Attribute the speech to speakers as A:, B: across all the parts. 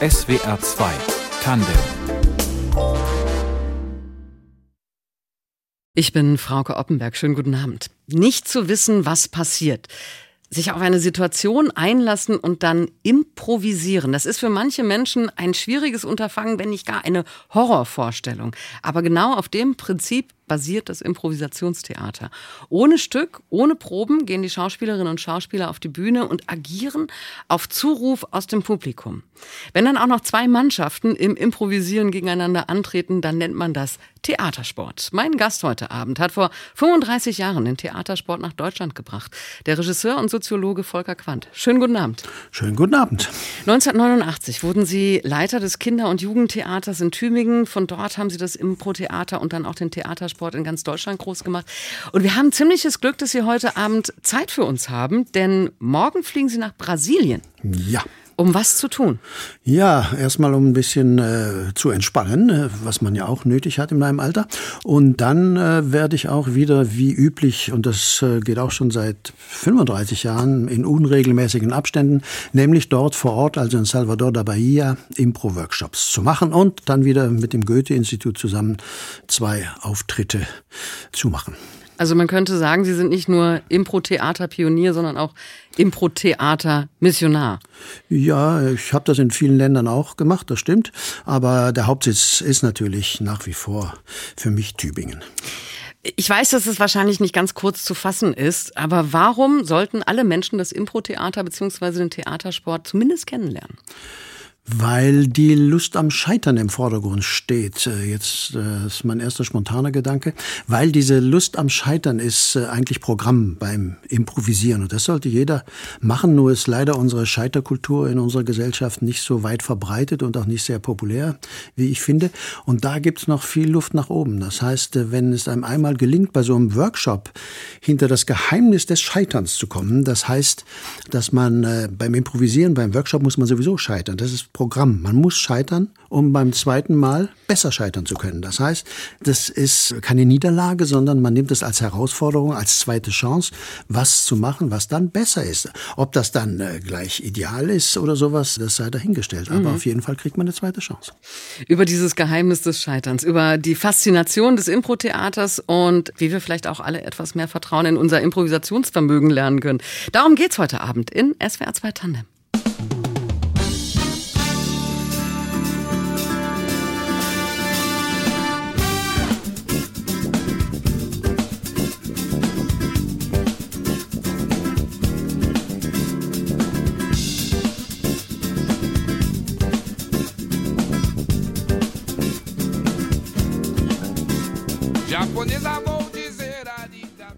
A: SWR 2 Tandem
B: Ich bin Frauke Oppenberg. Schönen guten Abend. Nicht zu wissen, was passiert sich auf eine Situation einlassen und dann improvisieren. Das ist für manche Menschen ein schwieriges Unterfangen, wenn nicht gar eine Horrorvorstellung. Aber genau auf dem Prinzip basiert das Improvisationstheater. Ohne Stück, ohne Proben gehen die Schauspielerinnen und Schauspieler auf die Bühne und agieren auf Zuruf aus dem Publikum. Wenn dann auch noch zwei Mannschaften im Improvisieren gegeneinander antreten, dann nennt man das Theatersport. Mein Gast heute Abend hat vor 35 Jahren den Theatersport nach Deutschland gebracht. Der Regisseur und Soziologe Volker Quandt. Schönen guten Abend.
C: Schönen guten Abend.
B: 1989 wurden Sie Leiter des Kinder- und Jugendtheaters in Tübingen. Von dort haben Sie das Impro-Theater und dann auch den Theatersport Sport in ganz Deutschland groß gemacht. Und wir haben ziemliches Glück, dass Sie heute Abend Zeit für uns haben, denn morgen fliegen Sie nach Brasilien.
C: Ja.
B: Um was zu tun?
C: Ja, erstmal um ein bisschen äh, zu entspannen, äh, was man ja auch nötig hat in meinem Alter. Und dann äh, werde ich auch wieder wie üblich, und das äh, geht auch schon seit 35 Jahren in unregelmäßigen Abständen, nämlich dort vor Ort, also in Salvador da Bahia, Impro-Workshops zu machen und dann wieder mit dem Goethe-Institut zusammen zwei Auftritte zu machen.
B: Also man könnte sagen, Sie sind nicht nur Impro-Theater-Pionier, sondern auch Impro-Theater-Missionar.
C: Ja, ich habe das in vielen Ländern auch gemacht, das stimmt. Aber der Hauptsitz ist natürlich nach wie vor für mich Tübingen.
B: Ich weiß, dass es wahrscheinlich nicht ganz kurz zu fassen ist, aber warum sollten alle Menschen das Impro-Theater bzw. den Theatersport zumindest kennenlernen?
C: Weil die Lust am Scheitern im Vordergrund steht. Äh, jetzt äh, ist mein erster spontaner Gedanke. Weil diese Lust am Scheitern ist äh, eigentlich Programm beim Improvisieren. Und das sollte jeder machen. Nur ist leider unsere Scheiterkultur in unserer Gesellschaft nicht so weit verbreitet und auch nicht sehr populär, wie ich finde. Und da gibt's noch viel Luft nach oben. Das heißt, wenn es einem einmal gelingt, bei so einem Workshop hinter das Geheimnis des Scheiterns zu kommen, das heißt, dass man beim Improvisieren, beim Workshop muss man sowieso scheitern. Das ist Programm. Man muss scheitern, um beim zweiten Mal besser scheitern zu können. Das heißt, das ist keine Niederlage, sondern man nimmt es als Herausforderung, als zweite Chance, was zu machen, was dann besser ist. Ob das dann äh, gleich ideal ist oder sowas, das sei dahingestellt. Aber mhm. auf jeden Fall kriegt man eine zweite Chance.
B: Über dieses Geheimnis des Scheiterns, über die Faszination des Impro-Theaters und wie wir vielleicht auch alle etwas mehr Vertrauen in unser Improvisationsvermögen lernen können. Darum geht's heute Abend in SWR 2 Tandem.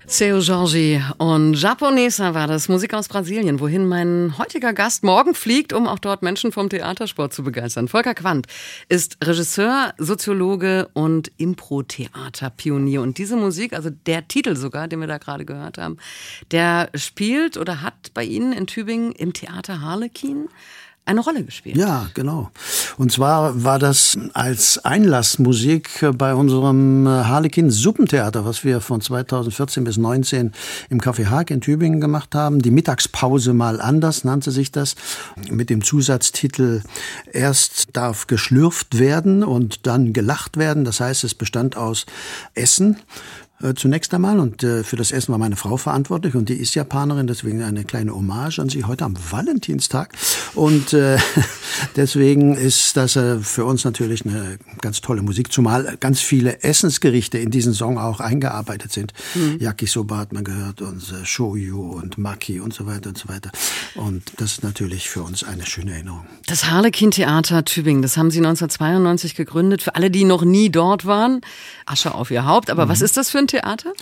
B: Seu Jorge und Japonesa war das, Musik aus Brasilien, wohin mein heutiger Gast morgen fliegt, um auch dort Menschen vom Theatersport zu begeistern. Volker Quandt ist Regisseur, Soziologe und Impro-Theater-Pionier. Und diese Musik, also der Titel sogar, den wir da gerade gehört haben, der spielt oder hat bei Ihnen in Tübingen im Theater Harlekin eine Rolle gespielt.
C: Ja, genau. Und zwar war das als Einlassmusik bei unserem Harlekin Suppentheater, was wir von 2014 bis 2019 im Café Haag in Tübingen gemacht haben. Die Mittagspause mal anders nannte sich das, mit dem Zusatztitel Erst darf geschlürft werden und dann gelacht werden. Das heißt, es bestand aus Essen, äh, zunächst einmal. Und äh, für das Essen war meine Frau verantwortlich und die ist Japanerin, deswegen eine kleine Hommage an sie heute am Valentinstag. Und äh, deswegen ist das äh, für uns natürlich eine ganz tolle Musik, zumal ganz viele Essensgerichte in diesen Song auch eingearbeitet sind. Mhm. Yakisoba hat man gehört und äh, Shoyu und Maki und so weiter und so weiter. Und das ist natürlich für uns eine schöne Erinnerung.
B: Das Harlekin Theater Tübingen, das haben Sie 1992 gegründet. Für alle, die noch nie dort waren, Asche auf Ihr Haupt. Aber mhm. was ist das für ein Theater?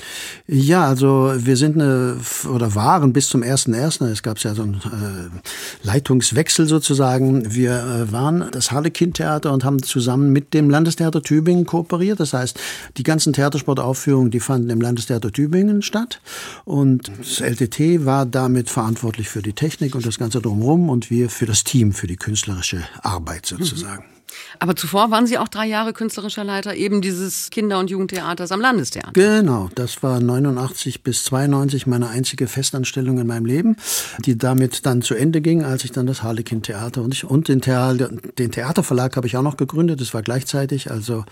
C: Ja, also wir sind eine, oder waren bis zum 1.1., es gab ja so einen äh, Leitungswechsel sozusagen. Wir äh, waren das Harlekin-Theater und haben zusammen mit dem Landestheater Tübingen kooperiert. Das heißt, die ganzen Theatersportaufführungen, die fanden im Landestheater Tübingen statt. Und das LTT war damit verantwortlich für die Technik und das Ganze drumherum und wir für das Team, für die künstlerische Arbeit sozusagen.
B: Aber zuvor waren Sie auch drei Jahre künstlerischer Leiter eben dieses Kinder- und Jugendtheaters am Landestheater.
C: Genau, das war 89 bis 92 meine einzige Festanstellung in meinem Leben, die damit dann zu Ende ging, als ich dann das Harlekin-Theater und, ich, und den, Theater, den Theaterverlag habe ich auch noch gegründet. Das war gleichzeitig. Also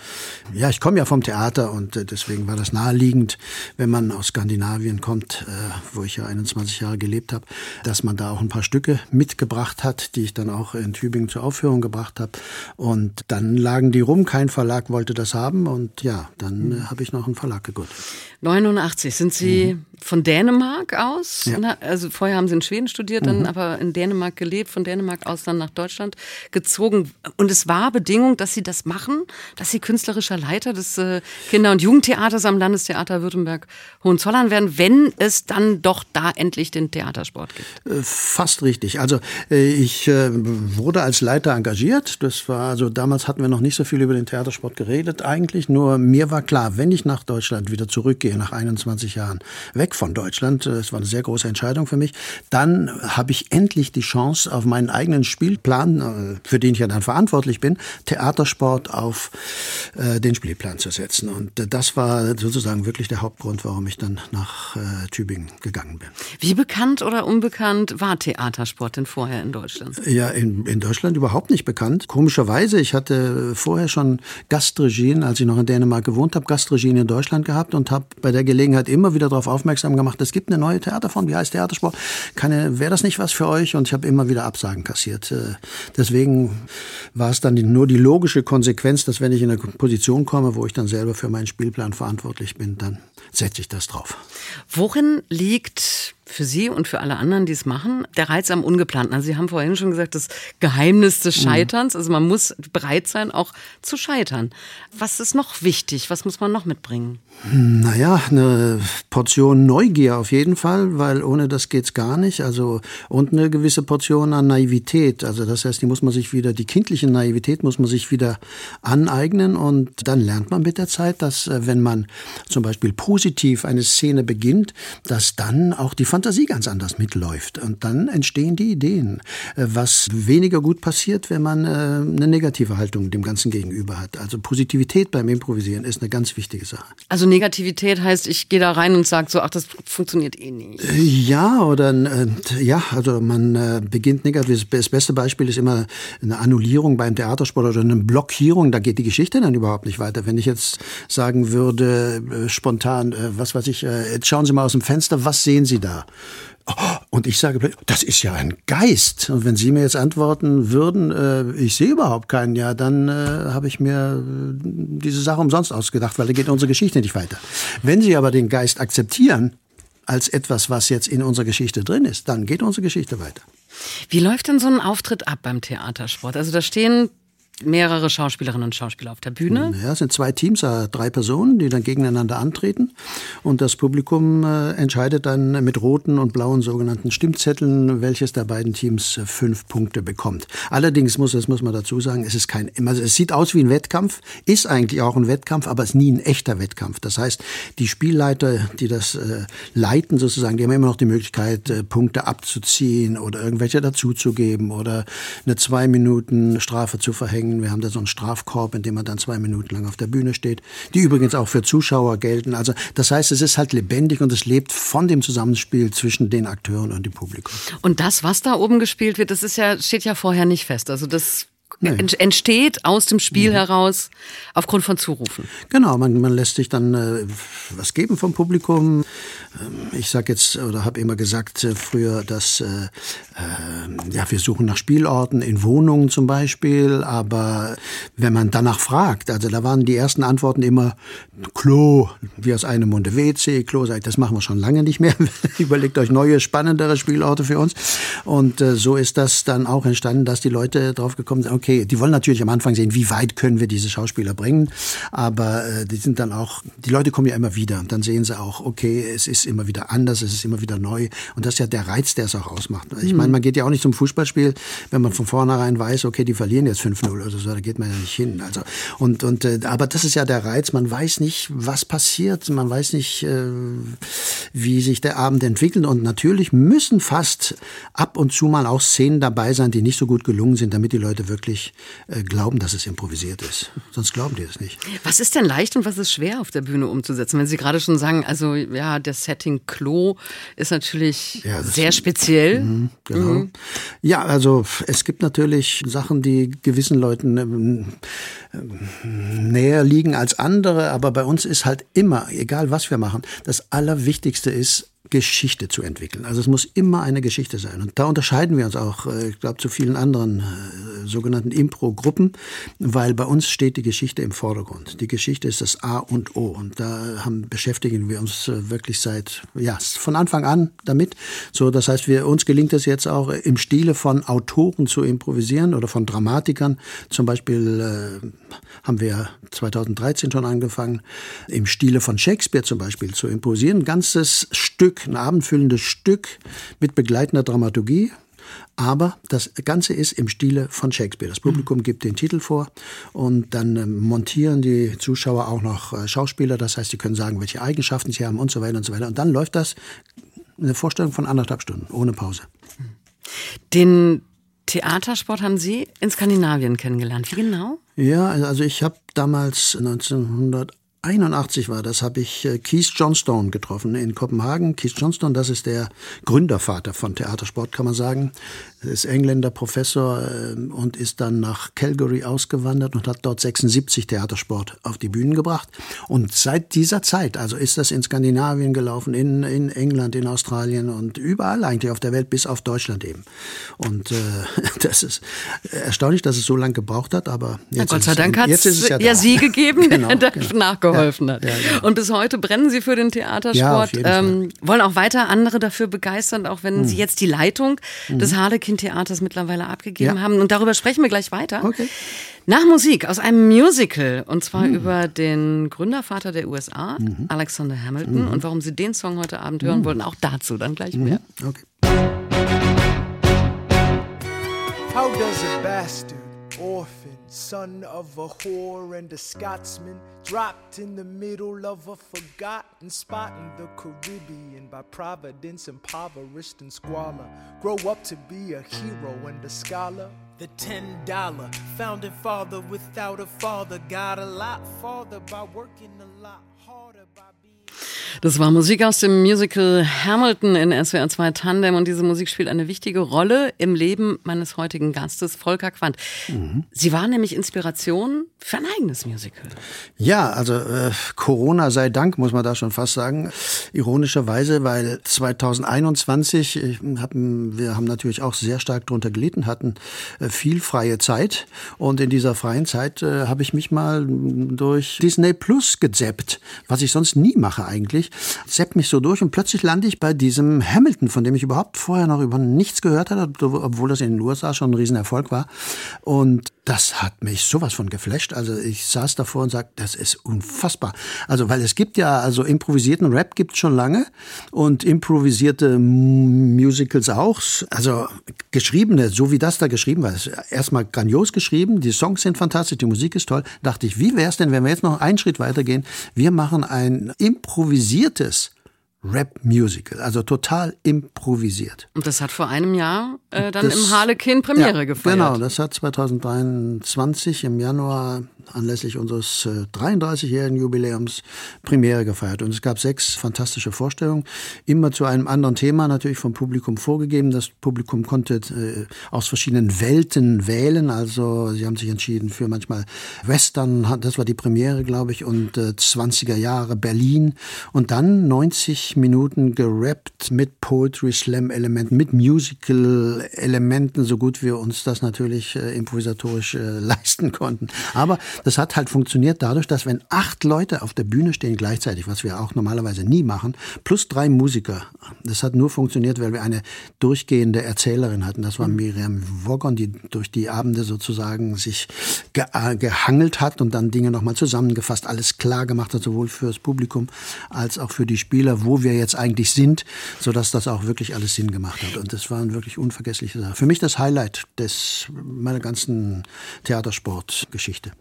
C: ja, ich komme ja vom Theater und äh, deswegen war das naheliegend, wenn man aus Skandinavien kommt, äh, wo ich ja 21 Jahre gelebt habe, dass man da auch ein paar Stücke mitgebracht hat, die ich dann auch in Tübingen zur Aufführung gebracht habe. Und dann lagen die rum, kein Verlag wollte das haben und ja, dann mhm. habe ich noch einen Verlag gegründet.
B: 89 sind Sie mhm. von Dänemark aus, ja. also vorher haben Sie in Schweden studiert, dann mhm. aber in Dänemark gelebt, von Dänemark aus dann nach Deutschland gezogen. Und es war Bedingung, dass Sie das machen, dass Sie künstlerischer Leiter des äh, Kinder- und Jugendtheaters am Landestheater Württemberg-Hohenzollern werden, wenn es dann doch da endlich den Theatersport gibt.
C: Äh, fast richtig. Also ich wurde als Leiter engagiert. Das war also damals hatten wir noch nicht so viel über den Theatersport geredet eigentlich. Nur mir war klar, wenn ich nach Deutschland wieder zurückgehe gehe nach 21 Jahren weg von Deutschland, das äh, war eine sehr große Entscheidung für mich, dann habe ich endlich die Chance, auf meinen eigenen Spielplan, äh, für den ich ja dann verantwortlich bin, Theatersport auf äh, den Spielplan zu setzen. Und das war sozusagen wirklich der Hauptgrund, warum ich dann nach Tübingen gegangen bin.
B: Wie bekannt oder unbekannt war Theatersport denn vorher in Deutschland?
C: Ja, in, in Deutschland überhaupt nicht bekannt. Komischerweise, ich hatte vorher schon Gastregien, als ich noch in Dänemark gewohnt habe, Gastregien in Deutschland gehabt und habe bei der Gelegenheit immer wieder darauf aufmerksam gemacht, es gibt eine neue Theaterform, die heißt Theatersport. Wäre das nicht was für euch? Und ich habe immer wieder Absagen kassiert. Äh, deswegen war es dann nur die logische Konsequenz, dass wenn ich in eine Position komme, wo ich dann selber für meinen Spielplan verantwortlich bin, dann setze ich das drauf.
B: Worin liegt für Sie und für alle anderen, die es machen, der Reiz am Ungeplanten. Also Sie haben vorhin schon gesagt, das Geheimnis des mhm. Scheiterns. Also man muss bereit sein, auch zu scheitern. Was ist noch wichtig? Was muss man noch mitbringen?
C: Naja, eine Portion Neugier auf jeden Fall, weil ohne das geht's gar nicht. Also und eine gewisse Portion an Naivität. Also das heißt, die muss man sich wieder, die kindliche Naivität muss man sich wieder aneignen und dann lernt man mit der Zeit, dass äh, wenn man zum Beispiel positiv eine Szene beginnt, dass dann auch die Fantasie Fantasie ganz anders mitläuft. Und dann entstehen die Ideen, äh, was weniger gut passiert, wenn man äh, eine negative Haltung dem Ganzen gegenüber hat. Also Positivität beim Improvisieren ist eine ganz wichtige Sache.
B: Also Negativität heißt, ich gehe da rein und sage so, ach, das funktioniert eh nicht.
C: Äh, ja, oder ja, also man beginnt negativ. Das beste Beispiel ist immer eine Annullierung beim Theatersport oder eine Blockierung. Da geht die Geschichte dann überhaupt nicht weiter. Wenn ich jetzt sagen würde, spontan, was weiß ich, jetzt schauen Sie mal aus dem Fenster, was sehen Sie da? Und ich sage, das ist ja ein Geist. Und wenn Sie mir jetzt antworten würden, äh, ich sehe überhaupt keinen, ja, dann äh, habe ich mir äh, diese Sache umsonst ausgedacht, weil da geht unsere Geschichte nicht weiter. Wenn Sie aber den Geist akzeptieren als etwas, was jetzt in unserer Geschichte drin ist, dann geht unsere Geschichte weiter.
B: Wie läuft denn so ein Auftritt ab beim Theatersport? Also da stehen mehrere Schauspielerinnen und Schauspieler auf der Bühne.
C: Ja, es sind zwei Teams, äh, drei Personen, die dann gegeneinander antreten. Und das Publikum äh, entscheidet dann mit roten und blauen sogenannten Stimmzetteln, welches der beiden Teams äh, fünf Punkte bekommt. Allerdings muss, das muss man dazu sagen, es ist kein, also es sieht aus wie ein Wettkampf, ist eigentlich auch ein Wettkampf, aber es ist nie ein echter Wettkampf. Das heißt, die Spielleiter, die das leiten sozusagen, die haben immer noch die Möglichkeit, Punkte abzuziehen oder irgendwelche dazuzugeben oder eine zwei Minuten Strafe zu verhängen bringen. Wir haben da so einen Strafkorb, in dem man dann zwei Minuten lang auf der Bühne steht, die übrigens auch für Zuschauer gelten. Also das heißt, es ist halt lebendig und es lebt von dem Zusammenspiel zwischen den Akteuren und dem Publikum.
B: Und das, was da oben gespielt wird, das ist ja, steht ja vorher nicht fest. Also das Nee. entsteht aus dem Spiel mhm. heraus aufgrund von Zurufen.
C: Genau, man, man lässt sich dann äh, was geben vom Publikum. Ähm, ich sage jetzt oder habe immer gesagt äh, früher, dass äh, äh, ja wir suchen nach Spielorten in Wohnungen zum Beispiel, aber wenn man danach fragt, also da waren die ersten Antworten immer Klo, wie aus einem Munde WC, Klo, sag ich, das machen wir schon lange nicht mehr. Überlegt euch neue spannendere Spielorte für uns und äh, so ist das dann auch entstanden, dass die Leute drauf gekommen sind. Okay, okay, die wollen natürlich am Anfang sehen, wie weit können wir diese Schauspieler bringen, aber äh, die sind dann auch, die Leute kommen ja immer wieder und dann sehen sie auch, okay, es ist immer wieder anders, es ist immer wieder neu und das ist ja der Reiz, der es auch ausmacht. Ich meine, mhm. man geht ja auch nicht zum Fußballspiel, wenn man von vornherein weiß, okay, die verlieren jetzt 5-0 oder so, da geht man ja nicht hin. Also und und äh, aber das ist ja der Reiz, man weiß nicht, was passiert, man weiß nicht, äh, wie sich der Abend entwickelt und natürlich müssen fast ab und zu mal auch Szenen dabei sein, die nicht so gut gelungen sind, damit die Leute wirklich wirklich äh, glauben, dass es improvisiert ist. Sonst glauben die es nicht.
B: Was ist denn leicht und was ist schwer auf der Bühne umzusetzen? Wenn Sie gerade schon sagen, also ja, das Setting Klo ist natürlich ja, sehr speziell. Mh,
C: genau. Mhm. Ja, also es gibt natürlich Sachen, die gewissen Leuten ähm, näher liegen als andere, aber bei uns ist halt immer, egal was wir machen, das Allerwichtigste ist, Geschichte zu entwickeln. Also es muss immer eine Geschichte sein. Und da unterscheiden wir uns auch, äh, ich glaube, zu vielen anderen äh, sogenannten Impro-Gruppen, weil bei uns steht die Geschichte im Vordergrund. Die Geschichte ist das A und O. Und da haben, beschäftigen wir uns äh, wirklich seit, ja, von Anfang an damit. So, das heißt, wir, uns gelingt es jetzt auch im Stile von Autoren zu improvisieren oder von Dramatikern. Zum Beispiel äh, haben wir 2013 schon angefangen, im Stile von Shakespeare zum Beispiel zu improvisieren. Ganzes Stück Stück, ein abendfüllendes Stück mit begleitender Dramaturgie. Aber das Ganze ist im Stile von Shakespeare. Das Publikum mhm. gibt den Titel vor und dann ähm, montieren die Zuschauer auch noch äh, Schauspieler. Das heißt, sie können sagen, welche Eigenschaften sie haben und so weiter und so weiter. Und dann läuft das eine Vorstellung von anderthalb Stunden, ohne Pause.
B: Den Theatersport haben Sie in Skandinavien kennengelernt. Wie genau?
C: Ja, also ich habe damals 1900 81 war das, habe ich äh, Keith Johnstone getroffen in Kopenhagen. Keith Johnstone, das ist der Gründervater von Theatersport, kann man sagen ist Engländer Professor äh, und ist dann nach Calgary ausgewandert und hat dort 76 Theatersport auf die Bühnen gebracht. Und seit dieser Zeit, also ist das in Skandinavien gelaufen, in, in England, in Australien und überall eigentlich auf der Welt, bis auf Deutschland eben. Und äh, das ist erstaunlich, dass es so lange gebraucht hat, aber
B: jetzt Gott sei Dank hat es ja, ja Sie gegeben, genau, genau. Ja, hat. Ja, genau. Und bis heute brennen Sie für den Theatersport, ähm, wollen auch weiter andere dafür begeistern, auch wenn hm. Sie jetzt die Leitung hm. des Harlequin Theaters mittlerweile abgegeben ja. haben. Und darüber sprechen wir gleich weiter. Okay. Nach Musik aus einem Musical und zwar mhm. über den Gründervater der USA, mhm. Alexander Hamilton. Mhm. Und warum Sie den Song heute Abend hören mhm. wollten, auch dazu dann gleich mhm. mehr. Okay. How does a bastard, orphan, son of a whore and a Scotsman, dropped in the middle of a forgotten spot in the Caribbean by providence, impoverished and squalor, grow up to be a hero and a scholar. The ten dollar founding father without a father got a lot farther by working a lot Das war Musik aus dem Musical Hamilton in SWR 2 Tandem und diese Musik spielt eine wichtige Rolle im Leben meines heutigen Gastes, Volker Quandt. Mhm. Sie war nämlich Inspiration für ein eigenes Musical.
C: Ja, also äh, Corona sei Dank, muss man da schon fast sagen. Ironischerweise, weil 2021, äh, haben, wir haben natürlich auch sehr stark darunter gelitten, hatten äh, viel freie Zeit und in dieser freien Zeit äh, habe ich mich mal durch Disney Plus gezappt, was ich sonst nie mache eigentlich ich sepp mich so durch und plötzlich lande ich bei diesem Hamilton, von dem ich überhaupt vorher noch über nichts gehört hatte, obwohl das in den USA schon ein Riesenerfolg war. Und das hat mich sowas von geflasht. Also ich saß davor und sagte, das ist unfassbar. Also weil es gibt ja, also improvisierten Rap gibt es schon lange und improvisierte Musicals auch. Also geschriebene, so wie das da geschrieben war, ist erstmal grandios geschrieben, die Songs sind fantastisch, die Musik ist toll. Dachte ich, wie wäre es denn, wenn wir jetzt noch einen Schritt weitergehen? Wir machen ein improvisiertes Rap-Musical, also total improvisiert.
B: Und das hat vor einem Jahr äh, dann das, im Harlequin Premiere ja, gefeiert.
C: Genau, das hat 2023 im Januar anlässlich unseres äh, 33-jährigen Jubiläums Premiere gefeiert. Und es gab sechs fantastische Vorstellungen, immer zu einem anderen Thema natürlich vom Publikum vorgegeben. Das Publikum konnte äh, aus verschiedenen Welten wählen. Also sie haben sich entschieden für manchmal Western, das war die Premiere, glaube ich, und äh, 20er Jahre Berlin. Und dann 90 Minuten gerappt mit Poetry Slam Elementen, mit Musical Elementen, so gut wir uns das natürlich äh, improvisatorisch äh, leisten konnten. Aber das hat halt funktioniert dadurch, dass wenn acht Leute auf der Bühne stehen gleichzeitig, was wir auch normalerweise nie machen, plus drei Musiker, das hat nur funktioniert, weil wir eine durchgehende Erzählerin hatten. Das war mhm. Miriam Wogon, die durch die Abende sozusagen sich ge äh, gehangelt hat und dann Dinge nochmal zusammengefasst, alles klar gemacht hat, sowohl fürs Publikum als auch für die Spieler, wo wir jetzt eigentlich sind, sodass das auch wirklich alles Sinn gemacht hat. Und das waren wirklich unvergessliche Sachen. Für mich das Highlight des meiner ganzen Theatersportgeschichte.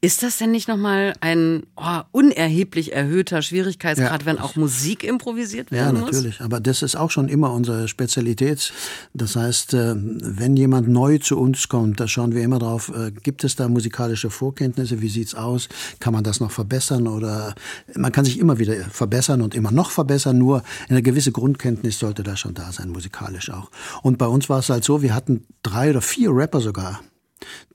B: Ist das denn nicht nochmal ein oh, unerheblich erhöhter Schwierigkeitsgrad, ja. wenn auch Musik improvisiert werden
C: muss? Ja, natürlich. Aber das ist auch schon immer unsere Spezialität. Das heißt, äh, wenn jemand neu zu uns kommt, da schauen wir immer drauf, äh, gibt es da musikalische Vorkenntnisse? Wie sieht's aus? Kann man das noch verbessern? Oder man kann sich immer wieder verbessern und immer noch verbessern. Nur eine gewisse Grundkenntnis sollte da schon da sein, musikalisch auch. Und bei uns war es halt so, wir hatten drei oder vier Rapper sogar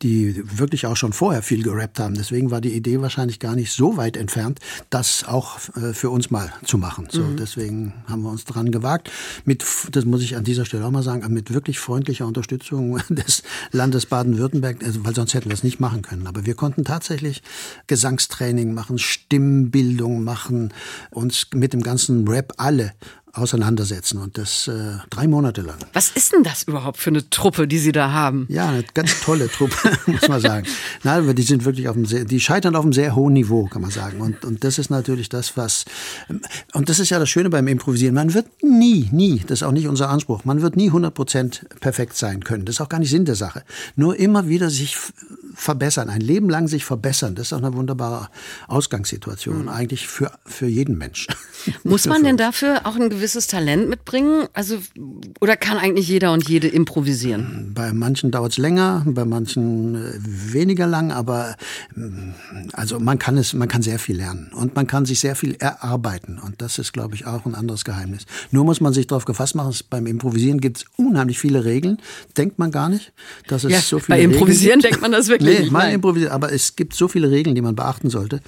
C: die wirklich auch schon vorher viel gerappt haben. Deswegen war die Idee wahrscheinlich gar nicht so weit entfernt, das auch äh, für uns mal zu machen. So, mhm. deswegen haben wir uns dran gewagt. Mit, das muss ich an dieser Stelle auch mal sagen, mit wirklich freundlicher Unterstützung des Landes Baden-Württemberg, also, weil sonst hätten wir es nicht machen können. Aber wir konnten tatsächlich Gesangstraining machen, Stimmbildung machen, uns mit dem ganzen Rap alle auseinandersetzen und das äh, drei Monate lang.
B: Was ist denn das überhaupt für eine Truppe, die Sie da haben?
C: Ja, eine ganz tolle Truppe, muss man sagen. Nein, die sind wirklich auf einem sehr, die scheitern auf einem sehr hohen Niveau, kann man sagen. Und, und das ist natürlich das, was, und das ist ja das Schöne beim Improvisieren. Man wird nie, nie, das ist auch nicht unser Anspruch, man wird nie 100 Prozent perfekt sein können. Das ist auch gar nicht Sinn der Sache. Nur immer wieder sich verbessern, ein Leben lang sich verbessern. Das ist auch eine wunderbare Ausgangssituation, mhm. eigentlich für, für jeden Menschen.
B: Muss man denn dafür auch ein gewisses Talent mitbringen? Also, oder kann eigentlich jeder und jede improvisieren?
C: Bei manchen dauert es länger, bei manchen äh, weniger lang, aber mm, also man kann es, man kann sehr viel lernen und man kann sich sehr viel erarbeiten. Und das ist, glaube ich, auch ein anderes Geheimnis. Nur muss man sich darauf gefasst machen, beim Improvisieren gibt es unheimlich viele Regeln. Denkt man gar nicht, dass es ja, so viele
B: Bei Improvisieren Regeln denkt man das wirklich nee,
C: nicht. Man improvisiert, aber es gibt so viele Regeln, die man beachten sollte.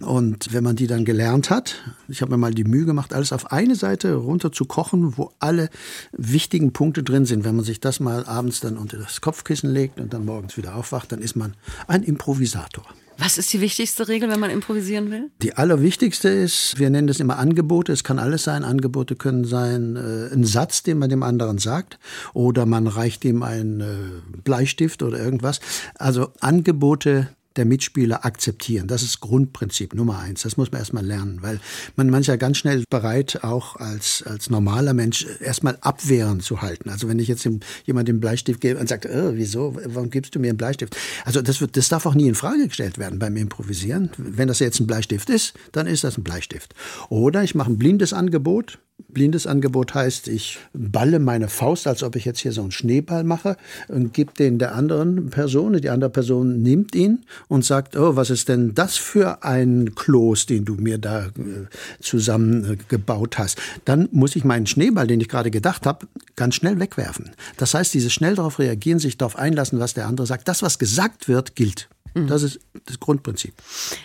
C: Und wenn man die dann gelernt hat, ich habe mir mal die Mühe gemacht, alles auf eine Seite runter zu kochen, wo alle wichtigen Punkte drin sind. Wenn man sich das mal abends dann unter das Kopfkissen legt und dann morgens wieder aufwacht, dann ist man ein Improvisator.
B: Was ist die wichtigste Regel, wenn man improvisieren will?
C: Die allerwichtigste ist, wir nennen das immer Angebote. Es kann alles sein. Angebote können sein, äh, ein Satz, den man dem anderen sagt, oder man reicht ihm einen äh, Bleistift oder irgendwas. Also Angebote der Mitspieler akzeptieren. Das ist Grundprinzip Nummer eins. Das muss man erstmal lernen, weil man manchmal ganz schnell bereit, auch als, als normaler Mensch erstmal abwehren zu halten. Also wenn ich jetzt jemand den Bleistift gebe und sagt, oh, wieso, warum gibst du mir einen Bleistift? Also das, wird, das darf auch nie in Frage gestellt werden beim Improvisieren. Wenn das jetzt ein Bleistift ist, dann ist das ein Bleistift. Oder ich mache ein blindes Angebot, Blindes Angebot heißt, ich balle meine Faust, als ob ich jetzt hier so einen Schneeball mache und gebe den der anderen Person. Die andere Person nimmt ihn und sagt, oh, was ist denn das für ein Kloß, den du mir da äh, zusammengebaut hast? Dann muss ich meinen Schneeball, den ich gerade gedacht habe, ganz schnell wegwerfen. Das heißt, dieses schnell darauf reagieren, sich darauf einlassen, was der andere sagt. Das, was gesagt wird, gilt. Mhm. Das ist das Grundprinzip.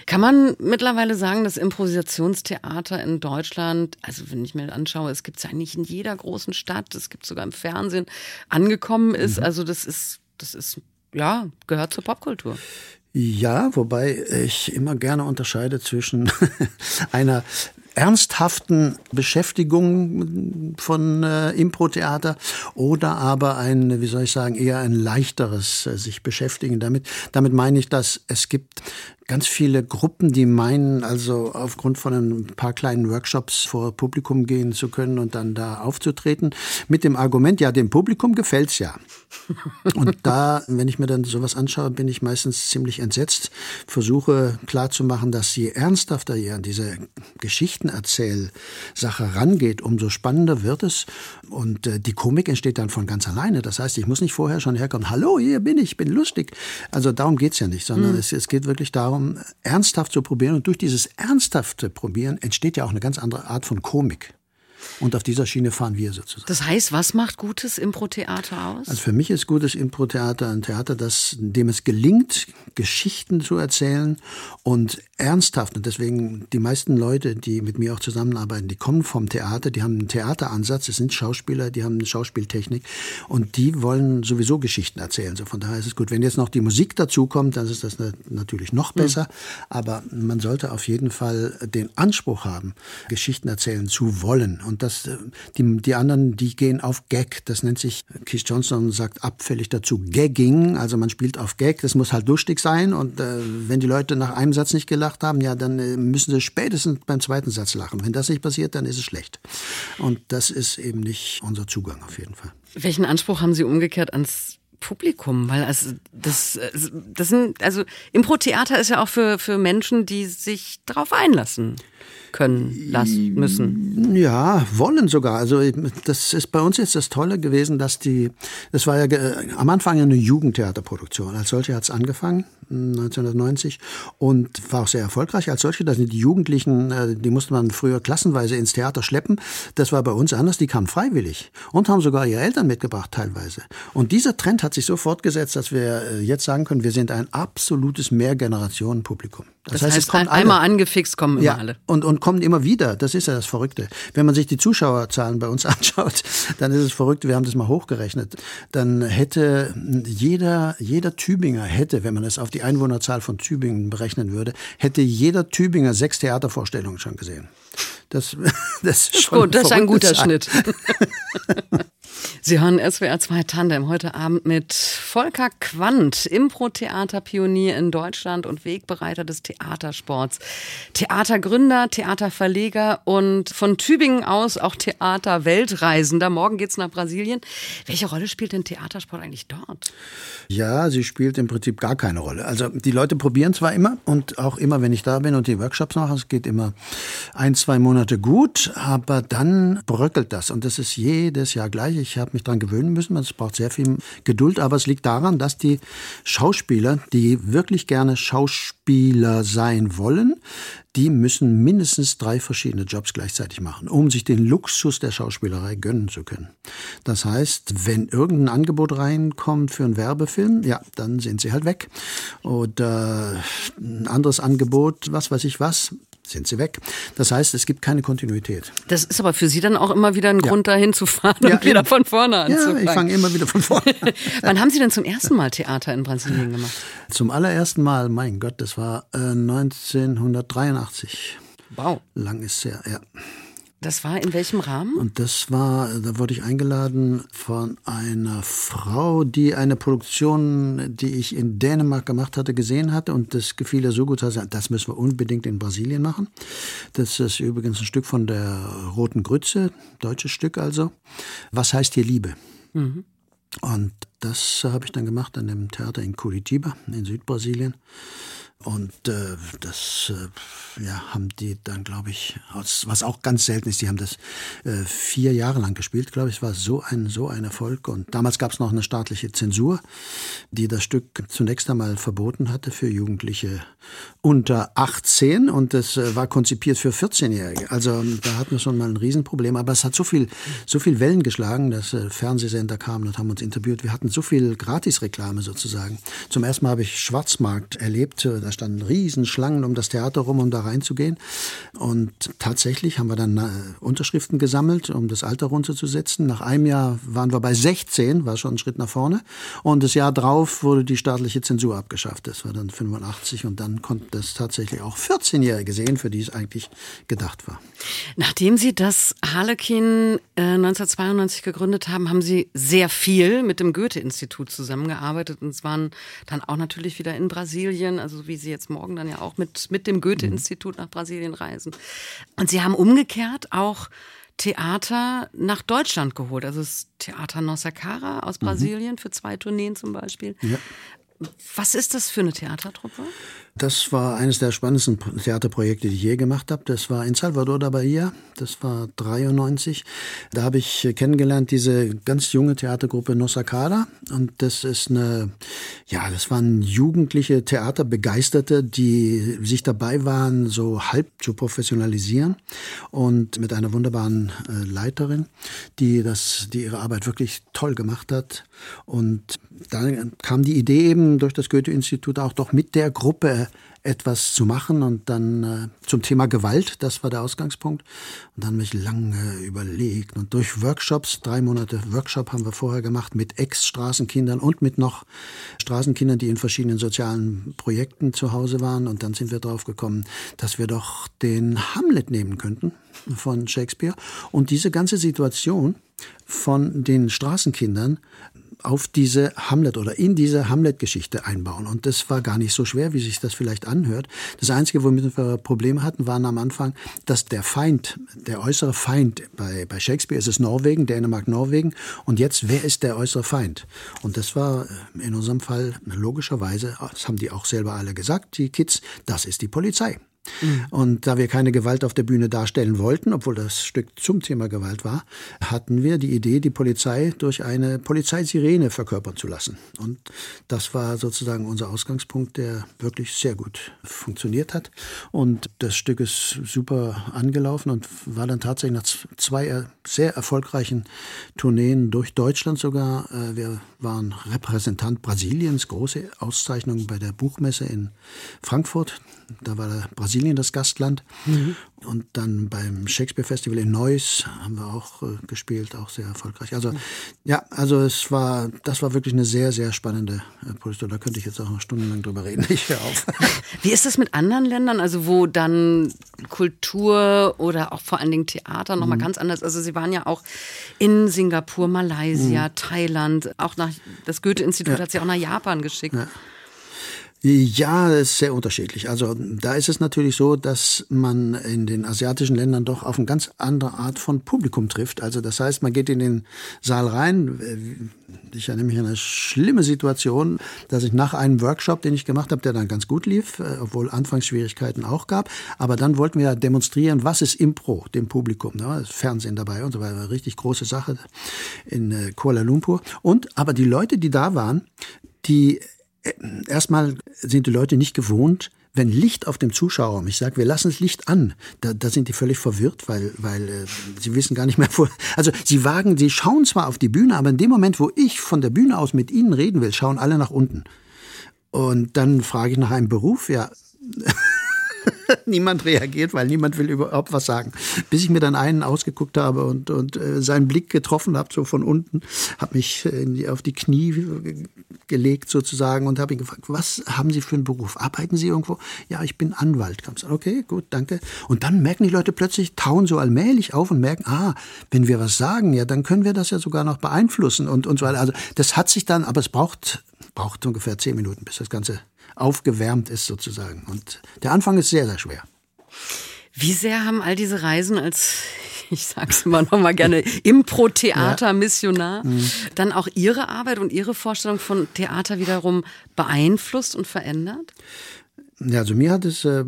B: Kann man mittlerweile sagen, dass Improvisationstheater in Deutschland, also wenn ich mir anschaue, es gibt es ja nicht in jeder großen Stadt, es gibt sogar im Fernsehen, angekommen ist. Mhm. Also das ist, das ist, ja, gehört zur Popkultur.
C: Ja, wobei ich immer gerne unterscheide zwischen einer ernsthaften Beschäftigung von äh, Impro-Theater oder aber ein, wie soll ich sagen, eher ein leichteres äh, sich beschäftigen damit. Damit meine ich, dass es gibt ganz viele Gruppen, die meinen, also aufgrund von ein paar kleinen Workshops vor Publikum gehen zu können und dann da aufzutreten, mit dem Argument, ja, dem Publikum gefällt's ja. Und da, wenn ich mir dann sowas anschaue, bin ich meistens ziemlich entsetzt, versuche klarzumachen, dass je ernsthafter ihr an diese Geschichtenerzähl-Sache rangeht, umso spannender wird es. Und äh, die Komik entsteht dann von ganz alleine. Das heißt, ich muss nicht vorher schon herkommen, hallo, hier bin ich, bin lustig. Also darum geht's ja nicht, sondern mhm. es, es geht wirklich darum, ernsthaft zu probieren. Und durch dieses ernsthafte Probieren entsteht ja auch eine ganz andere Art von Komik. Und auf dieser Schiene fahren wir sozusagen.
B: Das heißt, was macht gutes Impro-Theater aus?
C: Also für mich ist gutes Impro-Theater ein Theater, das, dem es gelingt, Geschichten zu erzählen und ernsthaft. Und deswegen die meisten Leute, die mit mir auch zusammenarbeiten, die kommen vom Theater, die haben einen Theateransatz, es sind Schauspieler, die haben eine Schauspieltechnik und die wollen sowieso Geschichten erzählen. So von daher ist es gut. Wenn jetzt noch die Musik dazu kommt, dann ist das natürlich noch hm. besser. Mhm. Aber man sollte auf jeden Fall den Anspruch haben, Geschichten erzählen zu wollen. Und das, äh, die, die anderen, die gehen auf Gag. Das nennt sich, Keith Johnson sagt abfällig dazu Gagging. Also man spielt auf Gag. Das muss halt lustig sein. Und äh, wenn die Leute nach einem Satz nicht gelacht haben, ja, dann äh, müssen sie spätestens beim zweiten Satz lachen. Wenn das nicht passiert, dann ist es schlecht. Und das ist eben nicht unser Zugang auf jeden Fall.
B: Welchen Anspruch haben Sie umgekehrt ans Publikum? Weil also das, das sind, also Impro-Theater ist ja auch für, für Menschen, die sich darauf einlassen können, lassen, müssen.
C: Ja, wollen sogar. Also das ist bei uns jetzt das Tolle gewesen, dass die, das war ja am Anfang eine Jugendtheaterproduktion. Als solche hat es angefangen, 1990, und war auch sehr erfolgreich. Als solche, da sind die Jugendlichen, äh, die musste man früher klassenweise ins Theater schleppen. Das war bei uns anders, die kamen freiwillig und haben sogar ihre Eltern mitgebracht teilweise. Und dieser Trend hat sich so fortgesetzt, dass wir äh, jetzt sagen können, wir sind ein absolutes Mehrgenerationenpublikum.
B: Das, das heißt, heißt, es kommt einmal alle. angefixt kommen immer
C: ja,
B: alle.
C: Und, und kommen immer wieder. Das ist ja das Verrückte. Wenn man sich die Zuschauerzahlen bei uns anschaut, dann ist es verrückt. Wir haben das mal hochgerechnet. Dann hätte jeder, jeder Tübinger hätte, wenn man es auf die Einwohnerzahl von Tübingen berechnen würde, hätte jeder Tübinger sechs Theatervorstellungen schon gesehen. Das, das ist schon
B: Gut, das ist ein guter Zahl. Schnitt. Sie hören SWR 2 Tandem heute Abend mit Volker Quandt, Impro-Theater-Pionier in Deutschland und Wegbereiter des Theatersports. Theatergründer, Theaterverleger und von Tübingen aus auch Theaterweltreisender. Morgen geht's nach Brasilien. Welche Rolle spielt denn Theatersport eigentlich dort?
C: Ja, sie spielt im Prinzip gar keine Rolle. Also die Leute probieren zwar immer und auch immer, wenn ich da bin und die Workshops mache, es geht immer ein, zwei Monate gut, aber dann bröckelt das und das ist jedes Jahr gleich. Ich habe mich daran gewöhnen müssen. Es braucht sehr viel Geduld, aber es liegt daran, dass die Schauspieler, die wirklich gerne Schauspieler sein wollen, die müssen mindestens drei verschiedene Jobs gleichzeitig machen, um sich den Luxus der Schauspielerei gönnen zu können. Das heißt, wenn irgendein Angebot reinkommt für einen Werbefilm, ja, dann sind sie halt weg. Oder ein anderes Angebot, was weiß ich was, sind sie weg. Das heißt, es gibt keine Kontinuität.
B: Das ist aber für Sie dann auch immer wieder ein ja. Grund, dahin zu fahren ja, und wieder von vorne anzufangen.
C: Ja, ich fange immer wieder von vorne an.
B: Wann haben Sie denn zum ersten Mal Theater in Brasilien gemacht?
C: Zum allerersten Mal, mein Gott, das war äh, 1983.
B: Wow.
C: Lang ist es her, ja.
B: Das war in welchem Rahmen?
C: Und das war, da wurde ich eingeladen von einer Frau, die eine Produktion, die ich in Dänemark gemacht hatte, gesehen hatte. Und das gefiel ihr so gut, dass sie das müssen wir unbedingt in Brasilien machen. Das ist übrigens ein Stück von der Roten Grütze, deutsches Stück also. Was heißt hier Liebe? Mhm. Und das habe ich dann gemacht an dem Theater in Curitiba in Südbrasilien. Und äh, das äh, ja, haben die dann, glaube ich, was auch ganz selten ist, die haben das äh, vier Jahre lang gespielt, glaube ich. Es war so ein, so ein Erfolg. Und damals gab es noch eine staatliche Zensur, die das Stück zunächst einmal verboten hatte für Jugendliche unter 18 und das äh, war konzipiert für 14-Jährige. Also da hatten wir schon mal ein Riesenproblem. Aber es hat so viel, so viel Wellen geschlagen, dass äh, Fernsehsender kamen und haben uns interviewt. Wir hatten so viel Gratisreklame sozusagen. Zum ersten Mal habe ich Schwarzmarkt erlebt da standen Riesenschlangen um das Theater rum, um da reinzugehen. Und tatsächlich haben wir dann äh, Unterschriften gesammelt, um das Alter runterzusetzen. Nach einem Jahr waren wir bei 16, war schon ein Schritt nach vorne. Und das Jahr drauf wurde die staatliche Zensur abgeschafft. Das war dann 85 und dann konnten das tatsächlich auch 14-Jährige sehen, für die es eigentlich gedacht war.
B: Nachdem Sie das Harlekin äh, 1992 gegründet haben, haben Sie sehr viel mit dem Goethe-Institut zusammengearbeitet und es waren dann auch natürlich wieder in Brasilien, also wie Sie jetzt morgen dann ja auch mit, mit dem Goethe-Institut nach Brasilien reisen. Und Sie haben umgekehrt auch Theater nach Deutschland geholt. Also das Theater Nossa Cara aus mhm. Brasilien mhm. für zwei Tourneen zum Beispiel. Ja. Was ist das für eine Theatertruppe?
C: Das war eines der spannendsten Theaterprojekte, die ich je gemacht habe. Das war in Salvador da Bahia. Das war 93. Da habe ich kennengelernt diese ganz junge Theatergruppe Nosakada. Und das ist eine, ja, das waren jugendliche Theaterbegeisterte, die sich dabei waren, so halb zu professionalisieren. Und mit einer wunderbaren äh, Leiterin, die das, die ihre Arbeit wirklich toll gemacht hat. Und dann kam die Idee eben durch das Goethe-Institut auch doch mit der Gruppe etwas zu machen und dann äh, zum Thema Gewalt, das war der Ausgangspunkt. Und dann habe ich lange überlegt und durch Workshops, drei Monate Workshop haben wir vorher gemacht mit Ex-Straßenkindern und mit noch Straßenkindern, die in verschiedenen sozialen Projekten zu Hause waren. Und dann sind wir drauf gekommen, dass wir doch den Hamlet nehmen könnten von Shakespeare und diese ganze Situation von den Straßenkindern auf diese Hamlet oder in diese Hamlet-Geschichte einbauen. Und das war gar nicht so schwer, wie sich das vielleicht anhört. Das Einzige, womit wir Probleme hatten, waren am Anfang, dass der Feind, der äußere Feind, bei, bei Shakespeare ist es Norwegen, Dänemark, Norwegen. Und jetzt, wer ist der äußere Feind? Und das war äh, in unserem Fall logischerweise, das haben die auch selber alle gesagt, die Kids, das ist die Polizei. Mhm. Und da wir keine Gewalt auf der Bühne darstellen wollten, obwohl das Stück zum Thema Gewalt war, hatten wir die Idee, die Polizei durch eine Polizeisirene verkörpern zu lassen. Und das war sozusagen unser Ausgangspunkt, der wirklich sehr gut funktioniert hat. Und das Stück ist super angelaufen und war dann tatsächlich nach zwei sehr erfolgreichen Tourneen durch Deutschland sogar. Äh, wir waren Repräsentant Brasiliens, große Auszeichnung bei der Buchmesse in Frankfurt. Da war Brasilien das Gastland. Mhm. Und dann beim Shakespeare Festival in Neuss haben wir auch äh, gespielt, auch sehr erfolgreich. Also ja, also es war, das war wirklich eine sehr, sehr spannende äh, Produktion. Da könnte ich jetzt auch noch stundenlang drüber reden. Ich höre auf.
B: Wie ist das mit anderen Ländern, also wo dann Kultur oder auch vor allen Dingen Theater nochmal mhm. ganz anders? Also Sie waren ja auch in Singapur, Malaysia, mhm. Thailand, auch nach das Goethe-Institut ja. hat Sie auch nach Japan geschickt. Ja.
C: Ja, das ist sehr unterschiedlich. Also da ist es natürlich so, dass man in den asiatischen Ländern doch auf eine ganz andere Art von Publikum trifft. Also das heißt, man geht in den Saal rein. Ich erinnere mich an eine schlimme Situation, dass ich nach einem Workshop, den ich gemacht habe, der dann ganz gut lief, äh, obwohl Anfangsschwierigkeiten auch gab, aber dann wollten wir demonstrieren, was ist Impro dem Publikum. Das Fernsehen dabei und so weiter. Richtig große Sache in äh, Kuala Lumpur. Und aber die Leute, die da waren, die erstmal sind die Leute nicht gewohnt, wenn Licht auf dem Zuschauerraum, ich sage, wir lassen das Licht an, da, da sind die völlig verwirrt, weil, weil äh, sie wissen gar nicht mehr, wo. Also sie wagen, sie schauen zwar auf die Bühne, aber in dem Moment, wo ich von der Bühne aus mit ihnen reden will, schauen alle nach unten. Und dann frage ich nach einem Beruf, ja. niemand reagiert, weil niemand will überhaupt was sagen. Bis ich mir dann einen ausgeguckt habe und, und äh, seinen Blick getroffen habe, so von unten, habe mich äh, auf die Knie gelegt sozusagen und habe ihn gefragt, was haben Sie für einen Beruf? Arbeiten Sie irgendwo? Ja, ich bin Anwalt. Okay, gut, danke. Und dann merken die Leute plötzlich, tauen so allmählich auf und merken, ah, wenn wir was sagen, ja, dann können wir das ja sogar noch beeinflussen und, und so weiter. Also das hat sich dann, aber es braucht, braucht ungefähr zehn Minuten, bis das Ganze aufgewärmt ist sozusagen. Und der Anfang ist sehr, sehr schwer.
B: Wie sehr haben all diese Reisen als, ich sag's immer noch mal gerne, Impro-Theater-Missionar, ja. mhm. dann auch Ihre Arbeit und Ihre Vorstellung von Theater wiederum beeinflusst und verändert?
C: Ja, also mir hat es äh,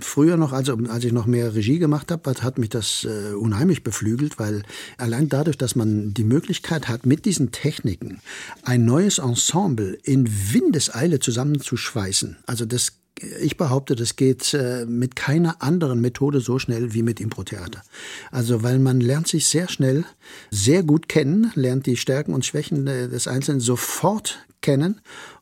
C: früher noch, also als ich noch mehr Regie gemacht habe, hat, mich das äh, unheimlich beflügelt, weil allein dadurch, dass man die Möglichkeit hat, mit diesen Techniken ein neues Ensemble in Windeseile zusammenzuschweißen, also das ich behaupte, das geht äh, mit keiner anderen Methode so schnell wie mit Impro-Theater. Also, weil man lernt sich sehr schnell sehr gut kennen, lernt die Stärken und Schwächen äh, des Einzelnen sofort kennen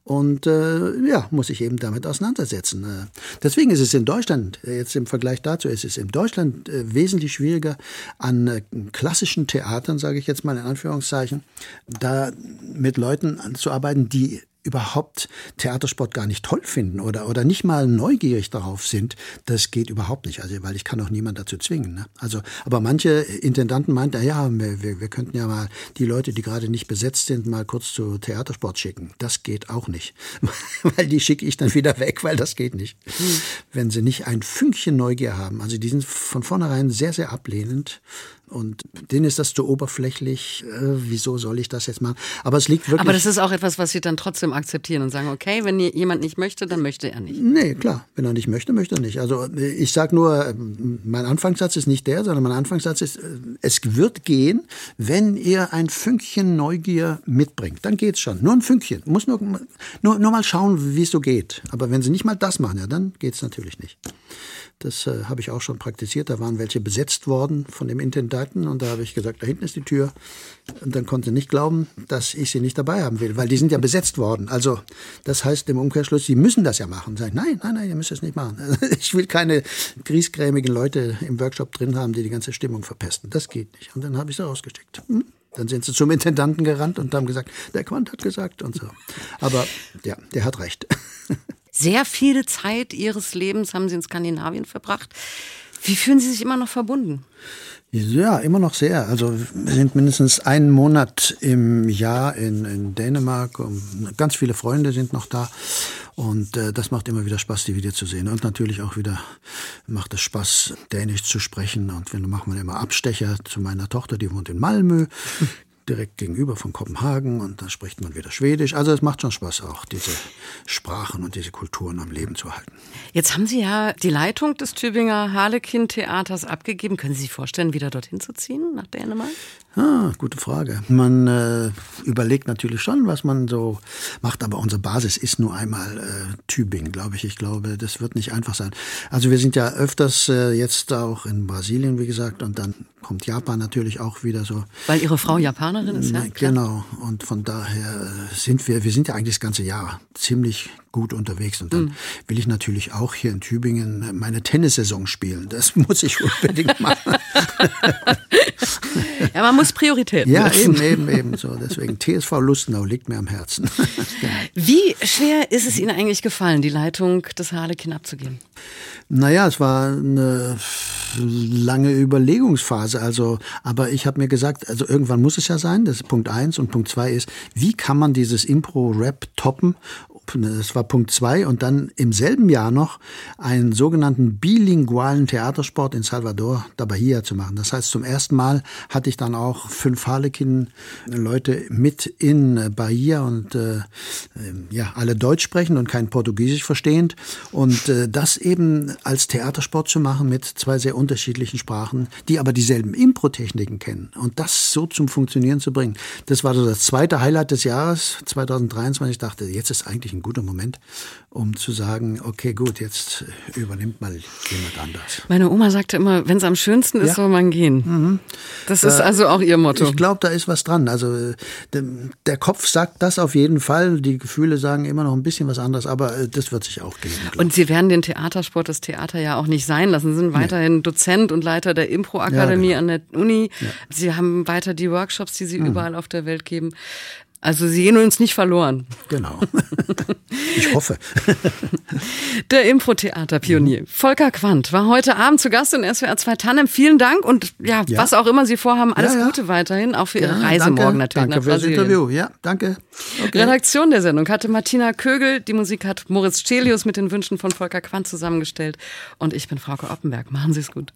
C: und äh, ja, muss sich eben damit auseinandersetzen. Äh, deswegen ist es in Deutschland, äh, jetzt im Vergleich dazu, ist es in Deutschland äh, wesentlich schwieriger, an äh, klassischen Theatern, sage ich jetzt mal in Anführungszeichen, da mit Leuten zu arbeiten, die überhaupt Theatersport gar nicht toll finden oder, oder nicht mal neugierig darauf sind, das geht überhaupt nicht. Also, weil ich kann auch niemand dazu zwingen. Ne? Also, aber manche Intendanten meinten, ja, wir, wir, wir könnten ja mal die Leute, die gerade nicht besetzt sind, mal kurz zu Theatersport schicken. Das geht auch nicht. weil die schicke ich dann wieder weg, weil das geht nicht. Hm. Wenn sie nicht ein Fünkchen Neugier haben. Also die sind von vornherein sehr, sehr ablehnend und denen ist das zu oberflächlich. Äh, wieso soll ich das jetzt machen? Aber es liegt wirklich.
B: Aber das ist auch etwas, was Sie dann trotzdem akzeptieren und sagen, okay, wenn jemand nicht möchte, dann möchte er nicht.
C: Nee, klar. Wenn er nicht möchte, möchte er nicht. Also äh, ich sage nur, äh, mein Anfangssatz ist nicht der, sondern mein Anfangssatz ist, äh, es wird gehen, wenn ihr ein Fünkchen Neugier mitbringt. Dann geht's schon. Nur ein Fünkchen. Muss nur, nur, nur mal schauen, wie es so geht. Aber wenn Sie nicht mal das machen, ja, dann geht's natürlich nicht. Das äh, habe ich auch schon praktiziert. Da waren welche besetzt worden von dem Intendanten und da habe ich gesagt, da hinten ist die Tür. Und dann konnte nicht glauben, dass ich sie nicht dabei haben will, weil die sind ja besetzt worden. Also das heißt im Umkehrschluss, sie müssen das ja machen. Sagen, nein, nein, nein, ihr müsst es nicht machen. Ich will keine griesgrämigen Leute im Workshop drin haben, die die ganze Stimmung verpesten. Das geht nicht. Und dann habe ich sie rausgeschickt. Hm? Dann sind sie zum Intendanten gerannt und haben gesagt, der Quant hat gesagt und so. Aber ja, der hat recht.
B: Sehr viele Zeit ihres Lebens haben sie in Skandinavien verbracht. Wie fühlen Sie sich immer noch verbunden?
C: Ja, immer noch sehr. Also wir sind mindestens einen Monat im Jahr in, in Dänemark. Ganz viele Freunde sind noch da. Und äh, das macht immer wieder Spaß, die wieder zu sehen. Und natürlich auch wieder macht es Spaß, Dänisch zu sprechen. Und wenn machen wir immer Abstecher zu meiner Tochter, die wohnt in Malmö direkt gegenüber von Kopenhagen und dann spricht man wieder Schwedisch. Also es macht schon Spaß auch, diese Sprachen und diese Kulturen am Leben zu halten.
B: Jetzt haben Sie ja die Leitung des Tübinger Harlekin-Theaters abgegeben. Können Sie sich vorstellen, wieder dorthin zu ziehen, nach Dänemark?
C: Ah, gute Frage. Man äh, überlegt natürlich schon, was man so macht, aber unsere Basis ist nur einmal äh, Tübingen, glaube ich. Ich glaube, das wird nicht einfach sein. Also wir sind ja öfters äh, jetzt auch in Brasilien, wie gesagt, und dann kommt Japan natürlich auch wieder so.
B: Weil Ihre Frau Japanerin ist, ja?
C: Genau. Und von daher äh, sind wir, wir sind ja eigentlich das ganze Jahr ziemlich gut unterwegs. Und dann mhm. will ich natürlich auch hier in Tübingen meine Tennissaison spielen. Das muss ich unbedingt machen.
B: ja, man muss Prioritäten
C: Ja, setzen. eben, eben, eben so. Deswegen TSV Lustenau liegt mir am Herzen.
B: genau. Wie schwer ist es Ihnen eigentlich gefallen, die Leitung des Harlekin abzugeben?
C: Naja, es war eine lange Überlegungsphase. Also, aber ich habe mir gesagt, also irgendwann muss es ja sein. Das ist Punkt eins und Punkt zwei ist, wie kann man dieses Impro-Rap toppen das war Punkt zwei, und dann im selben Jahr noch einen sogenannten bilingualen Theatersport in Salvador da Bahia zu machen. Das heißt, zum ersten Mal hatte ich dann auch fünf Harlekin-Leute mit in Bahia und äh, ja, alle Deutsch sprechen und kein Portugiesisch verstehend. Und äh, das eben als Theatersport zu machen mit zwei sehr unterschiedlichen Sprachen, die aber dieselben Impro-Techniken kennen. Und das so zum Funktionieren zu bringen. Das war das zweite Highlight des Jahres 2023. Ich dachte, jetzt ist eigentlich ein ein guter Moment, um zu sagen, okay, gut, jetzt übernimmt mal jemand anders.
B: Meine Oma sagte immer, wenn es am schönsten ist, ja. soll man gehen. Mhm. Das ist äh, also auch ihr Motto.
C: Ich glaube, da ist was dran. Also der, der, Kopf sagt das auf jeden Fall. Die Gefühle sagen immer noch ein bisschen was anderes, aber äh, das wird sich auch geben.
B: Und Sie werden den Theatersport, das Theater ja auch nicht sein lassen. Sie sind weiterhin nee. Dozent und Leiter der Impro-Akademie ja, genau. an der Uni. Ja. Sie haben weiter die Workshops, die Sie mhm. überall auf der Welt geben. Also Sie gehen uns nicht verloren.
C: Genau. Ich hoffe.
B: Der Impro-Theater-Pionier Volker Quandt war heute Abend zu Gast in SWR 2 Tannem. Vielen Dank und ja, ja. was auch immer Sie vorhaben, alles ja, ja. Gute weiterhin, auch für Ihre Reise
C: danke,
B: morgen natürlich
C: danke nach Brasilien. Für das Interview. Ja, danke.
B: Okay. Redaktion der Sendung hatte Martina Kögel, die Musik hat Moritz Celius mit den Wünschen von Volker Quandt zusammengestellt und ich bin Frauke Oppenberg. Machen Sie es gut.